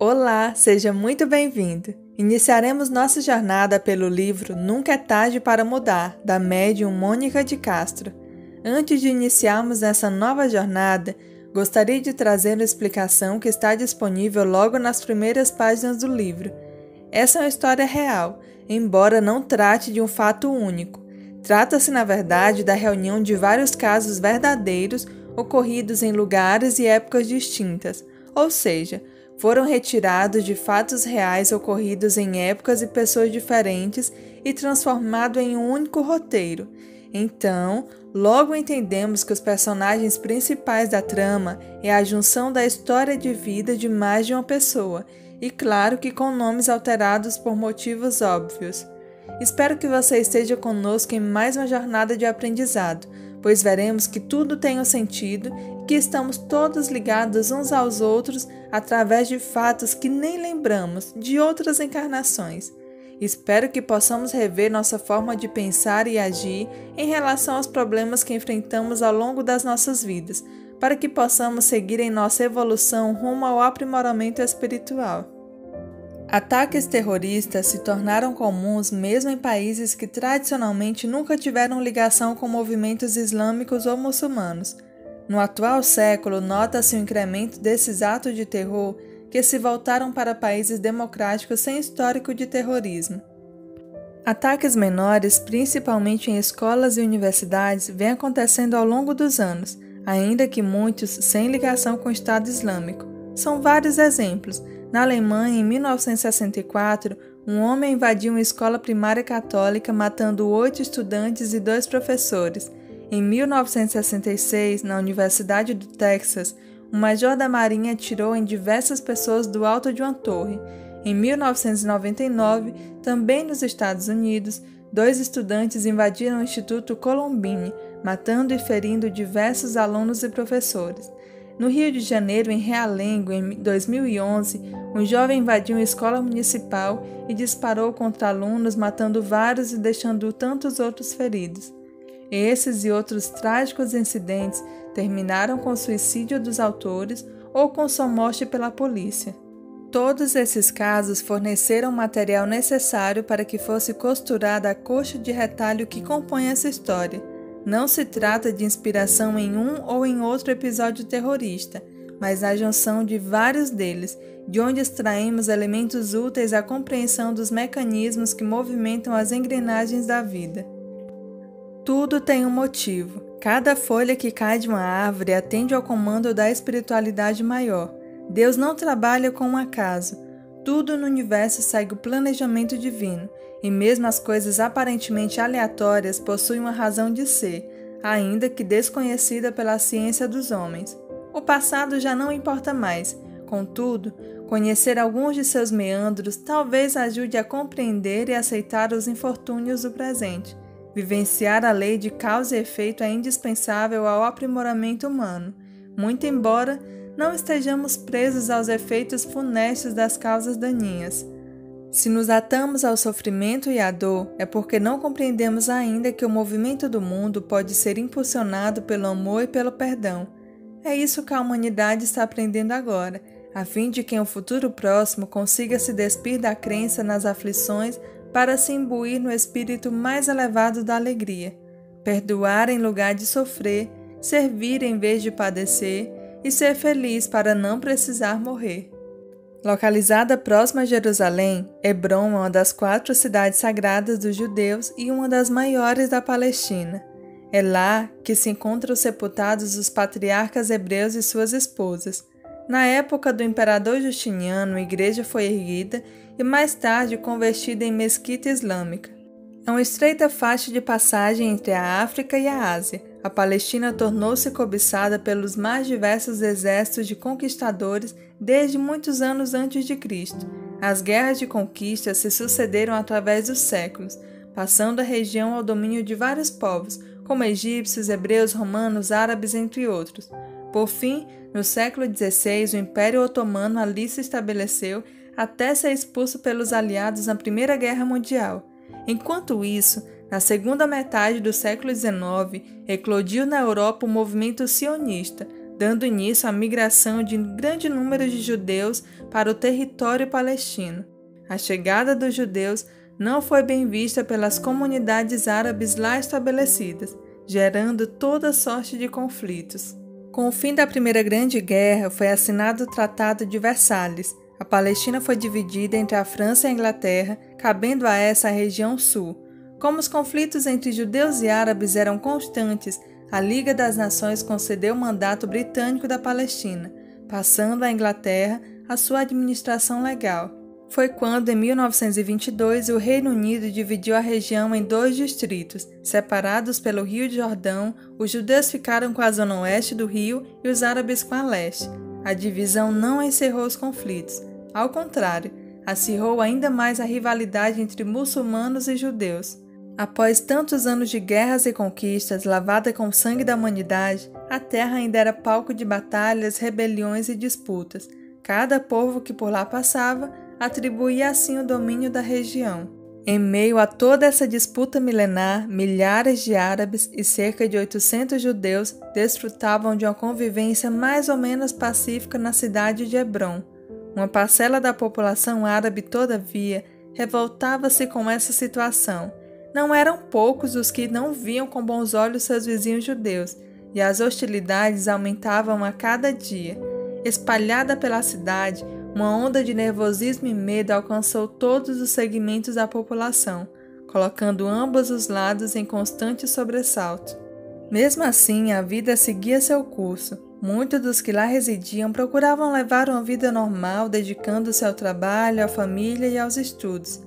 Olá, seja muito bem-vindo. Iniciaremos nossa jornada pelo livro Nunca é Tarde para Mudar, da médium Mônica de Castro. Antes de iniciarmos essa nova jornada, gostaria de trazer uma explicação que está disponível logo nas primeiras páginas do livro. Essa é uma história real, embora não trate de um fato único. Trata-se, na verdade, da reunião de vários casos verdadeiros ocorridos em lugares e épocas distintas, ou seja, foram retirados de fatos reais ocorridos em épocas e pessoas diferentes e transformado em um único roteiro. Então, logo entendemos que os personagens principais da trama é a junção da história de vida de mais de uma pessoa, e claro que com nomes alterados por motivos óbvios. Espero que você esteja conosco em mais uma jornada de aprendizado pois veremos que tudo tem um sentido e que estamos todos ligados uns aos outros através de fatos que nem lembramos de outras encarnações. Espero que possamos rever nossa forma de pensar e agir em relação aos problemas que enfrentamos ao longo das nossas vidas, para que possamos seguir em nossa evolução rumo ao aprimoramento espiritual. Ataques terroristas se tornaram comuns mesmo em países que tradicionalmente nunca tiveram ligação com movimentos islâmicos ou muçulmanos. No atual século, nota-se o incremento desses atos de terror que se voltaram para países democráticos sem histórico de terrorismo. Ataques menores, principalmente em escolas e universidades, vêm acontecendo ao longo dos anos, ainda que muitos sem ligação com o Estado Islâmico. São vários exemplos na Alemanha, em 1964, um homem invadiu uma escola primária católica, matando oito estudantes e dois professores. Em 1966, na Universidade do Texas, um major da Marinha atirou em diversas pessoas do alto de uma torre. Em 1999, também nos Estados Unidos, dois estudantes invadiram o Instituto Columbine, matando e ferindo diversos alunos e professores. No Rio de Janeiro, em Realengo, em 2011, um jovem invadiu uma escola municipal e disparou contra alunos, matando vários e deixando tantos outros feridos. Esses e outros trágicos incidentes terminaram com o suicídio dos autores ou com sua morte pela polícia. Todos esses casos forneceram o material necessário para que fosse costurada a coxa de retalho que compõe essa história não se trata de inspiração em um ou em outro episódio terrorista, mas a junção de vários deles, de onde extraímos elementos úteis à compreensão dos mecanismos que movimentam as engrenagens da vida. Tudo tem um motivo. Cada folha que cai de uma árvore atende ao comando da espiritualidade maior. Deus não trabalha com um acaso. Tudo no universo segue o planejamento divino, e mesmo as coisas aparentemente aleatórias possuem uma razão de ser, ainda que desconhecida pela ciência dos homens. O passado já não importa mais, contudo, conhecer alguns de seus meandros talvez ajude a compreender e aceitar os infortúnios do presente. Vivenciar a lei de causa e efeito é indispensável ao aprimoramento humano, muito embora não estejamos presos aos efeitos funestos das causas daninhas. Se nos atamos ao sofrimento e à dor, é porque não compreendemos ainda que o movimento do mundo pode ser impulsionado pelo amor e pelo perdão. É isso que a humanidade está aprendendo agora, a fim de que em um futuro próximo consiga se despir da crença nas aflições para se imbuir no espírito mais elevado da alegria. Perdoar em lugar de sofrer, servir em vez de padecer e ser feliz para não precisar morrer. Localizada próxima a Jerusalém, Hebron é uma das quatro cidades sagradas dos judeus e uma das maiores da Palestina. É lá que se encontram sepultados os patriarcas hebreus e suas esposas. Na época do imperador Justiniano, a igreja foi erguida e mais tarde convertida em mesquita islâmica. É uma estreita faixa de passagem entre a África e a Ásia, a Palestina tornou-se cobiçada pelos mais diversos exércitos de conquistadores desde muitos anos antes de Cristo. As guerras de conquista se sucederam através dos séculos, passando a região ao domínio de vários povos, como egípcios, hebreus, romanos, árabes, entre outros. Por fim, no século XVI, o Império Otomano ali se estabeleceu até ser expulso pelos aliados na Primeira Guerra Mundial. Enquanto isso, na segunda metade do século XIX, eclodiu na Europa o movimento sionista, dando início à migração de grande número de judeus para o território palestino. A chegada dos judeus não foi bem vista pelas comunidades árabes lá estabelecidas, gerando toda sorte de conflitos. Com o fim da Primeira Grande Guerra, foi assinado o Tratado de Versalhes. A Palestina foi dividida entre a França e a Inglaterra, cabendo a essa a região sul. Como os conflitos entre judeus e árabes eram constantes, a Liga das Nações concedeu o mandato britânico da Palestina, passando à Inglaterra a sua administração legal. Foi quando, em 1922, o Reino Unido dividiu a região em dois distritos. Separados pelo Rio Jordão, os judeus ficaram com a zona oeste do rio e os árabes com a leste. A divisão não encerrou os conflitos. Ao contrário, acirrou ainda mais a rivalidade entre muçulmanos e judeus. Após tantos anos de guerras e conquistas, lavada com o sangue da humanidade, a terra ainda era palco de batalhas, rebeliões e disputas. Cada povo que por lá passava atribuía assim o domínio da região. Em meio a toda essa disputa milenar, milhares de árabes e cerca de 800 judeus desfrutavam de uma convivência mais ou menos pacífica na cidade de Hebron. Uma parcela da população árabe, todavia, revoltava-se com essa situação não eram poucos os que não viam com bons olhos seus vizinhos judeus, e as hostilidades aumentavam a cada dia. Espalhada pela cidade, uma onda de nervosismo e medo alcançou todos os segmentos da população, colocando ambos os lados em constante sobressalto. Mesmo assim, a vida seguia seu curso. Muitos dos que lá residiam procuravam levar uma vida normal, dedicando-se ao trabalho, à família e aos estudos.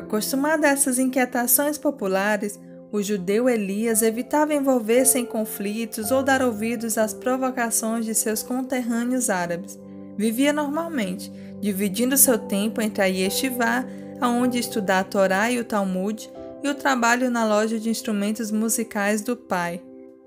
Acostumado a essas inquietações populares, o judeu Elias evitava envolver-se em conflitos ou dar ouvidos às provocações de seus conterrâneos árabes. Vivia normalmente, dividindo seu tempo entre a yeshivá, aonde estudar a Torá e o Talmud, e o trabalho na loja de instrumentos musicais do pai.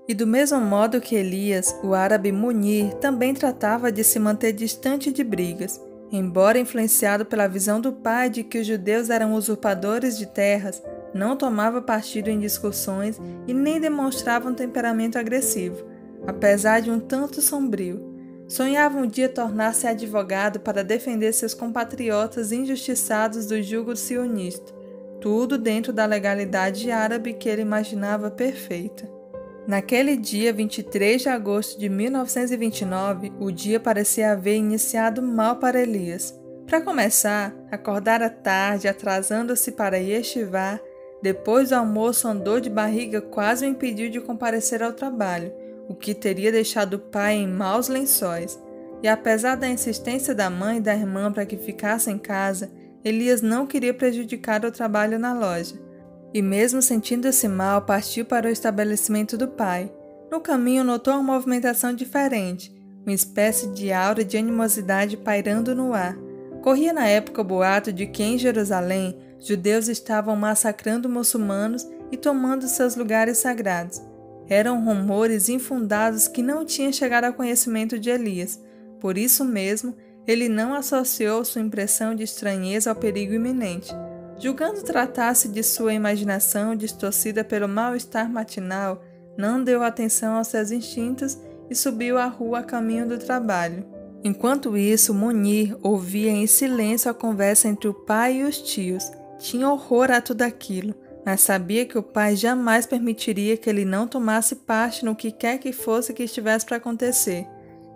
E do mesmo modo que Elias, o árabe Munir também tratava de se manter distante de brigas. Embora influenciado pela visão do pai de que os judeus eram usurpadores de terras, não tomava partido em discussões e nem demonstrava um temperamento agressivo, apesar de um tanto sombrio. Sonhava um dia tornar-se advogado para defender seus compatriotas injustiçados do jugo sionista, tudo dentro da legalidade árabe que ele imaginava perfeita. Naquele dia 23 de agosto de 1929, o dia parecia haver iniciado mal para Elias. Para começar, acordara tarde, atrasando-se para Yeshivá. Depois do almoço, andou de barriga quase o impediu de comparecer ao trabalho, o que teria deixado o pai em maus lençóis. E apesar da insistência da mãe e da irmã para que ficasse em casa, Elias não queria prejudicar o trabalho na loja e, mesmo sentindo-se mal, partiu para o estabelecimento do pai. No caminho, notou uma movimentação diferente, uma espécie de aura de animosidade pairando no ar. Corria na época o boato de que em Jerusalém judeus estavam massacrando muçulmanos e tomando seus lugares sagrados. Eram rumores infundados que não tinham chegado ao conhecimento de Elias. Por isso mesmo, ele não associou sua impressão de estranheza ao perigo iminente. Julgando tratar-se de sua imaginação distorcida pelo mal-estar matinal, não deu atenção aos seus instintos e subiu a rua a caminho do trabalho. Enquanto isso, Munir ouvia em silêncio a conversa entre o pai e os tios. Tinha horror a tudo aquilo, mas sabia que o pai jamais permitiria que ele não tomasse parte no que quer que fosse que estivesse para acontecer.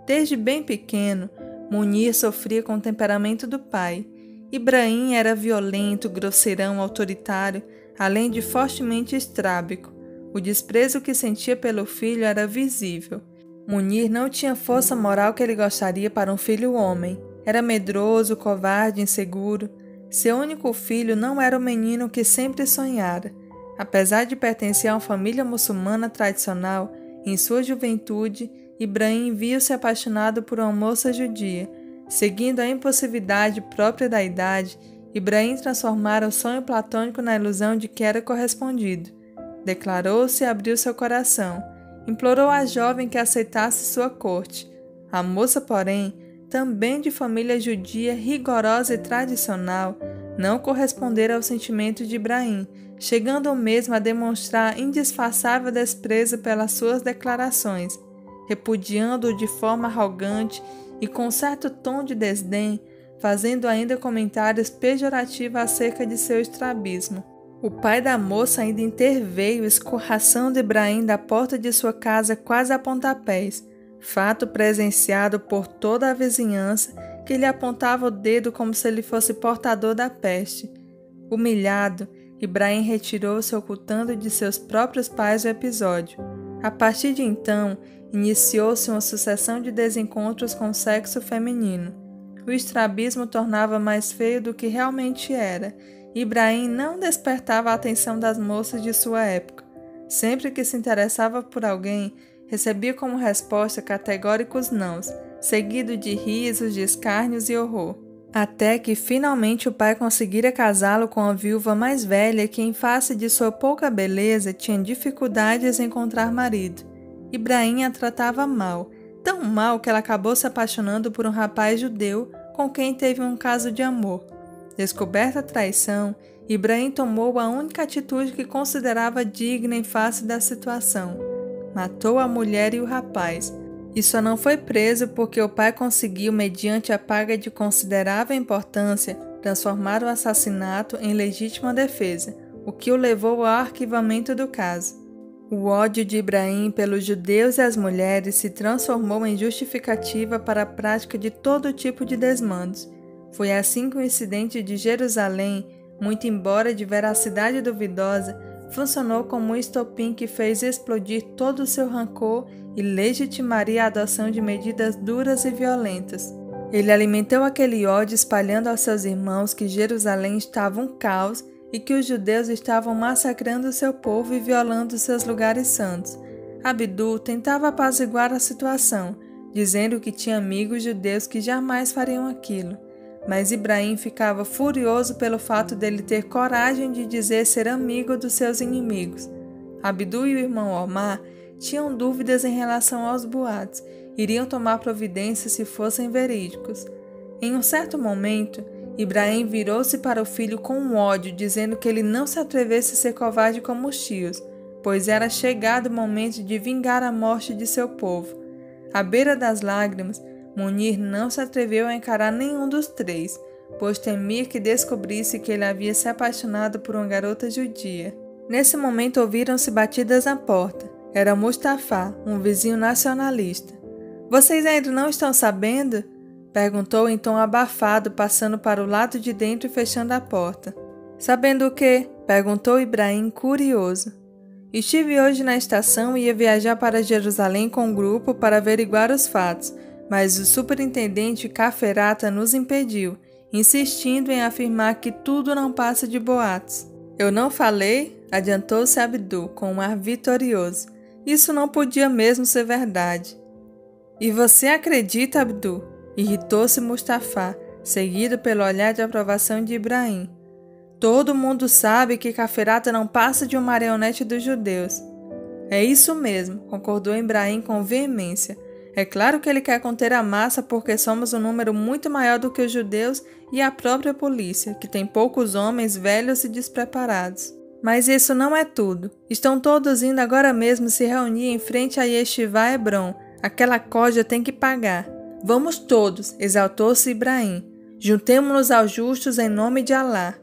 Desde bem pequeno, Munir sofria com o temperamento do pai Ibrahim era violento, grosseirão, autoritário, além de fortemente estrábico. O desprezo que sentia pelo filho era visível. Munir não tinha força moral que ele gostaria para um filho homem. Era medroso, covarde, inseguro. Seu único filho não era o menino que sempre sonhara. Apesar de pertencer a uma família muçulmana tradicional, em sua juventude, Ibrahim viu-se apaixonado por uma moça judia Seguindo a impulsividade própria da idade, Ibrahim transformara o sonho platônico na ilusão de que era correspondido. Declarou-se e abriu seu coração. Implorou à jovem que aceitasse sua corte. A moça, porém, também de família judia rigorosa e tradicional, não correspondera ao sentimento de Ibrahim, chegando mesmo a demonstrar indisfaçável desprezo pelas suas declarações. repudiando-o de forma arrogante e com certo tom de desdém, fazendo ainda comentários pejorativos acerca de seu estrabismo. O pai da moça ainda interveio, escorraçando Ibrahim da porta de sua casa quase a pontapés, fato presenciado por toda a vizinhança que lhe apontava o dedo como se ele fosse portador da peste. Humilhado, Ibrahim retirou-se ocultando de seus próprios pais o episódio. A partir de então, iniciou-se uma sucessão de desencontros com o sexo feminino. O estrabismo tornava mais feio do que realmente era. Ibrahim não despertava a atenção das moças de sua época. Sempre que se interessava por alguém, recebia como resposta categóricos nãos, seguido de risos, de escárnios e horror. Até que finalmente o pai conseguira casá-lo com a viúva mais velha que, em face de sua pouca beleza, tinha dificuldades em encontrar marido. Ibrahim a tratava mal, tão mal que ela acabou se apaixonando por um rapaz judeu com quem teve um caso de amor. Descoberta a traição, Ibrahim tomou a única atitude que considerava digna em face da situação. Matou a mulher e o rapaz, e só não foi preso porque o pai conseguiu, mediante a paga de considerável importância, transformar o assassinato em legítima defesa, o que o levou ao arquivamento do caso. O ódio de Ibrahim pelos judeus e as mulheres se transformou em justificativa para a prática de todo tipo de desmandos. Foi assim que o incidente de Jerusalém, muito embora de veracidade duvidosa, funcionou como um estopim que fez explodir todo o seu rancor e legitimaria a adoção de medidas duras e violentas. Ele alimentou aquele ódio espalhando aos seus irmãos que Jerusalém estava um caos e que os judeus estavam massacrando seu povo e violando seus lugares santos. Abdu tentava apaziguar a situação, dizendo que tinha amigos judeus que jamais fariam aquilo. Mas Ibrahim ficava furioso pelo fato dele ter coragem de dizer ser amigo dos seus inimigos. Abdu e o irmão Omar tinham dúvidas em relação aos boatos, iriam tomar providência se fossem verídicos. Em um certo momento, Ibrahim virou-se para o filho com ódio, dizendo que ele não se atrevesse a ser covarde como os tios, pois era chegado o momento de vingar a morte de seu povo. À beira das lágrimas, Munir não se atreveu a encarar nenhum dos três, pois temia que descobrisse que ele havia se apaixonado por uma garota judia. Nesse momento ouviram-se batidas na porta. Era Mustafa, um vizinho nacionalista. Vocês ainda não estão sabendo? Perguntou em tom abafado, passando para o lado de dentro e fechando a porta. Sabendo o quê? Perguntou Ibrahim, curioso. Estive hoje na estação e ia viajar para Jerusalém com um grupo para averiguar os fatos, mas o superintendente Caferata nos impediu, insistindo em afirmar que tudo não passa de boatos. Eu não falei? Adiantou-se Abdu com um ar vitorioso. Isso não podia mesmo ser verdade. E você acredita, Abdu? Irritou-se Mustafa, seguido pelo olhar de aprovação de Ibrahim. Todo mundo sabe que Caferata não passa de uma marionete dos judeus. É isso mesmo, concordou Ibrahim com veemência. É claro que ele quer conter a massa porque somos um número muito maior do que os judeus e a própria polícia, que tem poucos homens velhos e despreparados. Mas isso não é tudo. Estão todos indo agora mesmo se reunir em frente a Yeshiva Hebron. Aquela coja tem que pagar. Vamos todos, exaltou-se Ibrahim. Juntemo-nos aos justos em nome de Alá.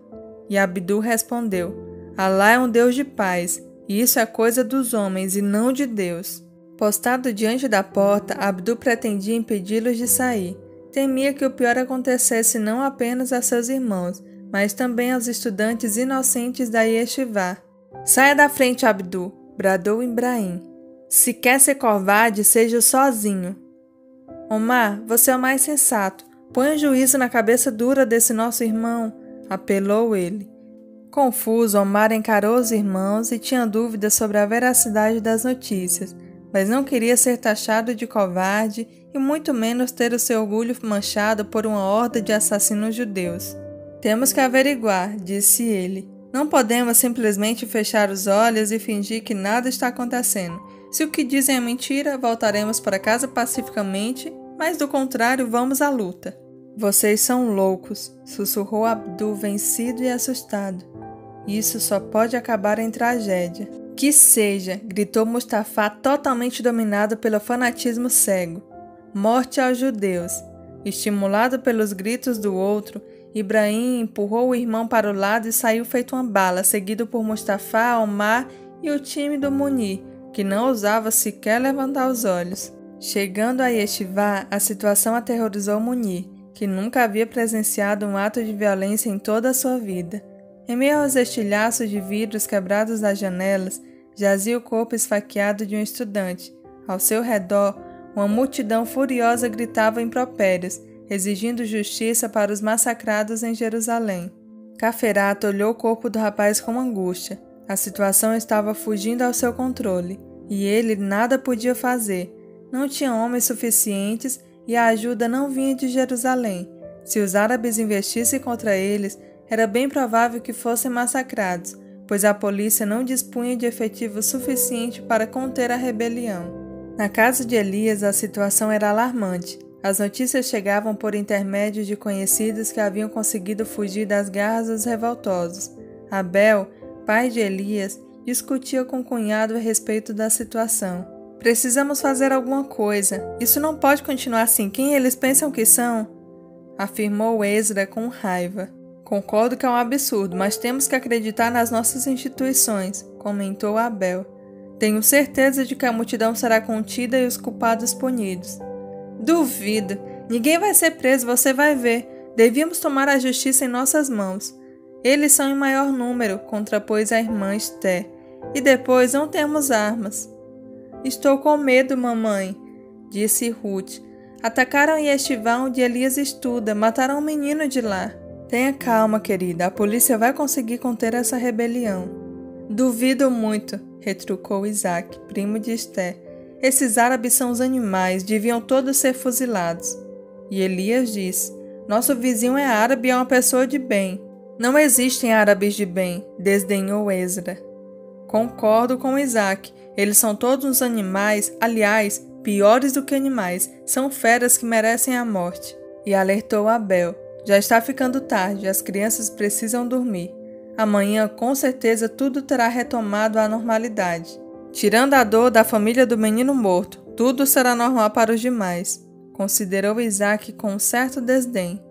E Abdu respondeu: Alá é um Deus de paz, e isso é coisa dos homens e não de Deus. Postado diante da porta, Abdu pretendia impedi-los de sair. Temia que o pior acontecesse não apenas a seus irmãos, mas também aos estudantes inocentes da Yeshiva. Saia da frente, Abdu, bradou Ibrahim. Se quer ser covarde, seja sozinho. Omar, você é o mais sensato. Põe um juízo na cabeça dura desse nosso irmão, apelou ele. Confuso, Omar encarou os irmãos e tinha dúvidas sobre a veracidade das notícias, mas não queria ser taxado de covarde e muito menos ter o seu orgulho manchado por uma horda de assassinos judeus. Temos que averiguar, disse ele. Não podemos simplesmente fechar os olhos e fingir que nada está acontecendo. Se o que dizem é mentira, voltaremos para casa pacificamente, mas do contrário, vamos à luta. Vocês são loucos, sussurrou Abdul vencido e assustado. Isso só pode acabar em tragédia. Que seja, gritou Mustafa, totalmente dominado pelo fanatismo cego. Morte aos judeus. Estimulado pelos gritos do outro, Ibrahim empurrou o irmão para o lado e saiu feito uma bala, seguido por Mustafa, Omar e o time do Munir, que não ousava sequer levantar os olhos. Chegando a Yeshiva, a situação aterrorizou Munir, que nunca havia presenciado um ato de violência em toda a sua vida. Em meio aos estilhaços de vidros quebrados das janelas, jazia o corpo esfaqueado de um estudante. Ao seu redor, uma multidão furiosa gritava impropérios, exigindo justiça para os massacrados em Jerusalém. Caferato olhou o corpo do rapaz com angústia. A situação estava fugindo ao seu controle, e ele nada podia fazer. Não tinha homens suficientes e a ajuda não vinha de Jerusalém. Se os árabes investissem contra eles, era bem provável que fossem massacrados, pois a polícia não dispunha de efetivo suficiente para conter a rebelião. Na casa de Elias, a situação era alarmante. As notícias chegavam por intermédio de conhecidos que haviam conseguido fugir das garras dos revoltosos. Abel, pai de Elias, discutia com o cunhado a respeito da situação. Precisamos fazer alguma coisa. Isso não pode continuar assim. Quem eles pensam que são? Afirmou Ezra com raiva. Concordo que é um absurdo, mas temos que acreditar nas nossas instituições, comentou Abel. Tenho certeza de que a multidão será contida e os culpados punidos. Duvido. Ninguém vai ser preso, você vai ver. Devíamos tomar a justiça em nossas mãos. Eles são em maior número, contrapôs a irmã Esté. E depois não temos armas. Estou com medo, mamãe, disse Ruth. Atacaram Yeshiva onde Elias estuda, mataram um menino de lá. Tenha calma, querida, a polícia vai conseguir conter essa rebelião. Duvido muito, retrucou Isaac, primo de Esté. Esses árabes são os animais, deviam todos ser fuzilados. E Elias disse: Nosso vizinho é árabe e é uma pessoa de bem. Não existem árabes de bem, desdenhou Ezra. Concordo com Isaac. Eles são todos uns animais, aliás, piores do que animais, são feras que merecem a morte. E alertou Abel: Já está ficando tarde, as crianças precisam dormir. Amanhã, com certeza, tudo terá retomado à normalidade. Tirando a dor da família do menino morto, tudo será normal para os demais, considerou Isaac com um certo desdém.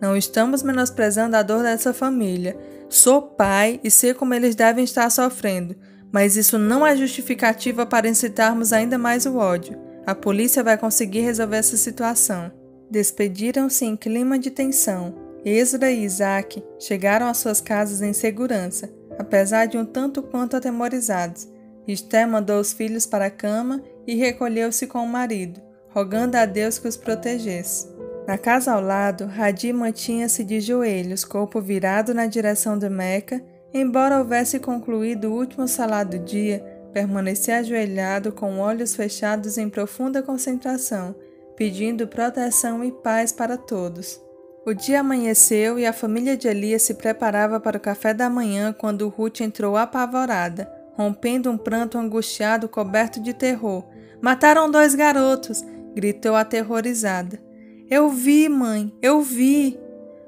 Não estamos menosprezando a dor dessa família. Sou pai e sei como eles devem estar sofrendo, mas isso não é justificativa para incitarmos ainda mais o ódio. A polícia vai conseguir resolver essa situação. Despediram-se em clima de tensão. Ezra e Isaac chegaram às suas casas em segurança, apesar de um tanto quanto atemorizados. Esté mandou os filhos para a cama e recolheu-se com o marido, rogando a Deus que os protegesse. Na casa ao lado, Hadi mantinha-se de joelhos, corpo virado na direção de Meca, embora houvesse concluído o último salar do dia, permanecia ajoelhado com olhos fechados em profunda concentração, pedindo proteção e paz para todos. O dia amanheceu e a família de Elias se preparava para o café da manhã quando Ruth entrou apavorada, rompendo um pranto angustiado coberto de terror. Mataram dois garotos! gritou aterrorizada. Eu vi, mãe, eu vi.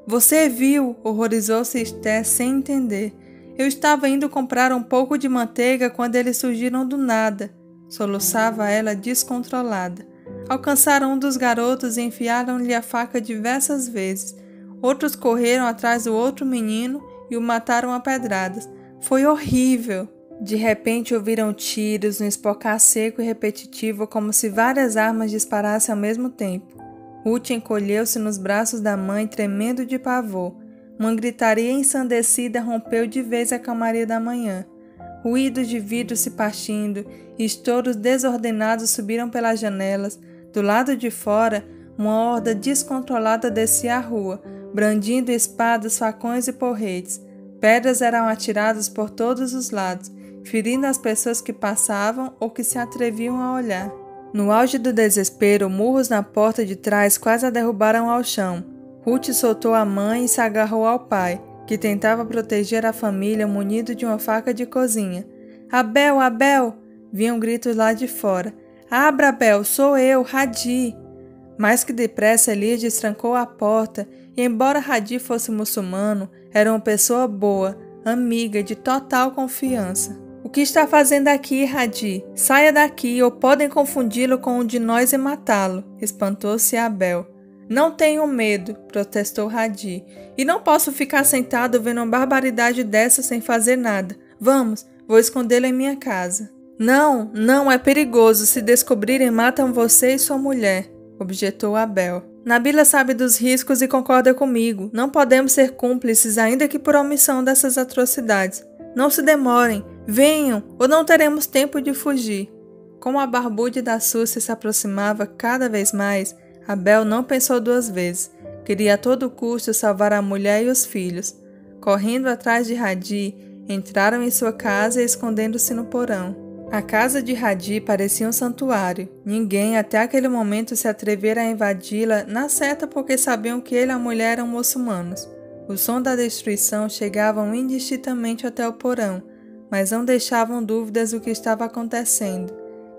Você viu, horrorizou-se Esther sem entender. Eu estava indo comprar um pouco de manteiga quando eles surgiram do nada, soluçava ela descontrolada. Alcançaram um dos garotos e enfiaram-lhe a faca diversas vezes. Outros correram atrás do outro menino e o mataram a pedradas. Foi horrível. De repente ouviram tiros, um espocar seco e repetitivo, como se várias armas disparassem ao mesmo tempo. Ruth encolheu-se nos braços da mãe, tremendo de pavor. Uma gritaria ensandecida rompeu de vez a calmaria da manhã. Ruídos de vidro se partindo e estouros desordenados subiram pelas janelas. Do lado de fora, uma horda descontrolada descia a rua, brandindo espadas, facões e porretes. Pedras eram atiradas por todos os lados, ferindo as pessoas que passavam ou que se atreviam a olhar. No auge do desespero, murros na porta de trás quase a derrubaram ao chão. Ruth soltou a mãe e se agarrou ao pai, que tentava proteger a família munido de uma faca de cozinha. Abel, Abel! Vinham gritos lá de fora. Abra, Abel, sou eu, Radi! Mais que depressa, Elias destrancou a porta e, embora Radi fosse muçulmano, era uma pessoa boa, amiga, de total confiança. Que está fazendo aqui, Radi? Saia daqui, ou podem confundi-lo com um de nós e matá-lo, espantou-se Abel. Não tenho medo, protestou Radi, e não posso ficar sentado vendo uma barbaridade dessa sem fazer nada. Vamos, vou escondê-lo em minha casa. Não, não, é perigoso. Se descobrirem, matam você e sua mulher, objetou Abel. Nabila sabe dos riscos e concorda comigo. Não podemos ser cúmplices, ainda que por omissão dessas atrocidades. Não se demorem, venham, ou não teremos tempo de fugir. Como a barbude da Súcia se aproximava cada vez mais, Abel não pensou duas vezes. Queria a todo custo salvar a mulher e os filhos. Correndo atrás de Radi, entraram em sua casa e escondendo-se no porão. A casa de Radi parecia um santuário. Ninguém até aquele momento se atrevera a invadi-la, na certa porque sabiam que ele e a mulher eram muçulmanos. O som da destruição chegavam indistintamente até o porão, mas não deixavam dúvidas do que estava acontecendo.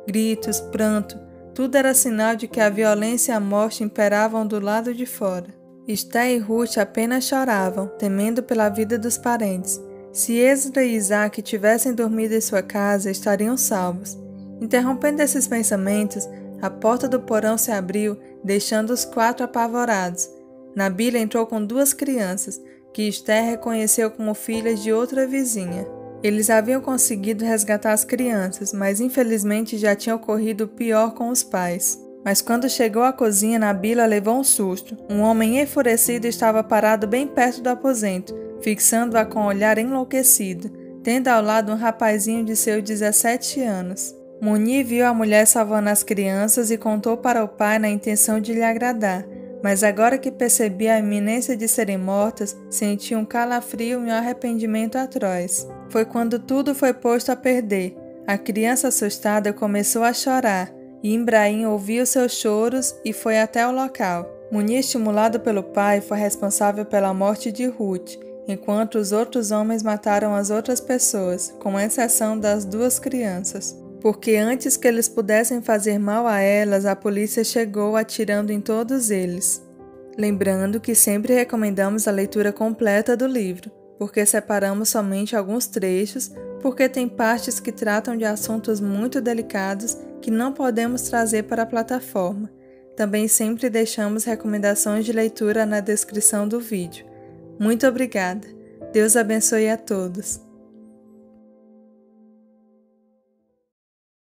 Gritos, pranto, tudo era sinal de que a violência e a morte imperavam do lado de fora. Esté e Ruth apenas choravam, temendo pela vida dos parentes. Se Esdra e Isaac tivessem dormido em sua casa, estariam salvos. Interrompendo esses pensamentos, a porta do porão se abriu, deixando os quatro apavorados. Nabila entrou com duas crianças, que Esther reconheceu como filhas de outra vizinha. Eles haviam conseguido resgatar as crianças, mas infelizmente já tinha ocorrido pior com os pais. Mas quando chegou à cozinha, Nabila levou um susto. Um homem enfurecido estava parado bem perto do aposento, fixando-a com um olhar enlouquecido, tendo ao lado um rapazinho de seus 17 anos. Muni viu a mulher salvando as crianças e contou para o pai na intenção de lhe agradar, mas agora que percebia a iminência de serem mortas, sentia um calafrio e um arrependimento atroz. Foi quando tudo foi posto a perder. A criança assustada começou a chorar, e Ibrahim ouviu seus choros e foi até o local. Munir, estimulado pelo pai, foi responsável pela morte de Ruth, enquanto os outros homens mataram as outras pessoas, com exceção das duas crianças porque antes que eles pudessem fazer mal a elas, a polícia chegou atirando em todos eles. Lembrando que sempre recomendamos a leitura completa do livro, porque separamos somente alguns trechos, porque tem partes que tratam de assuntos muito delicados que não podemos trazer para a plataforma. Também sempre deixamos recomendações de leitura na descrição do vídeo. Muito obrigada. Deus abençoe a todos.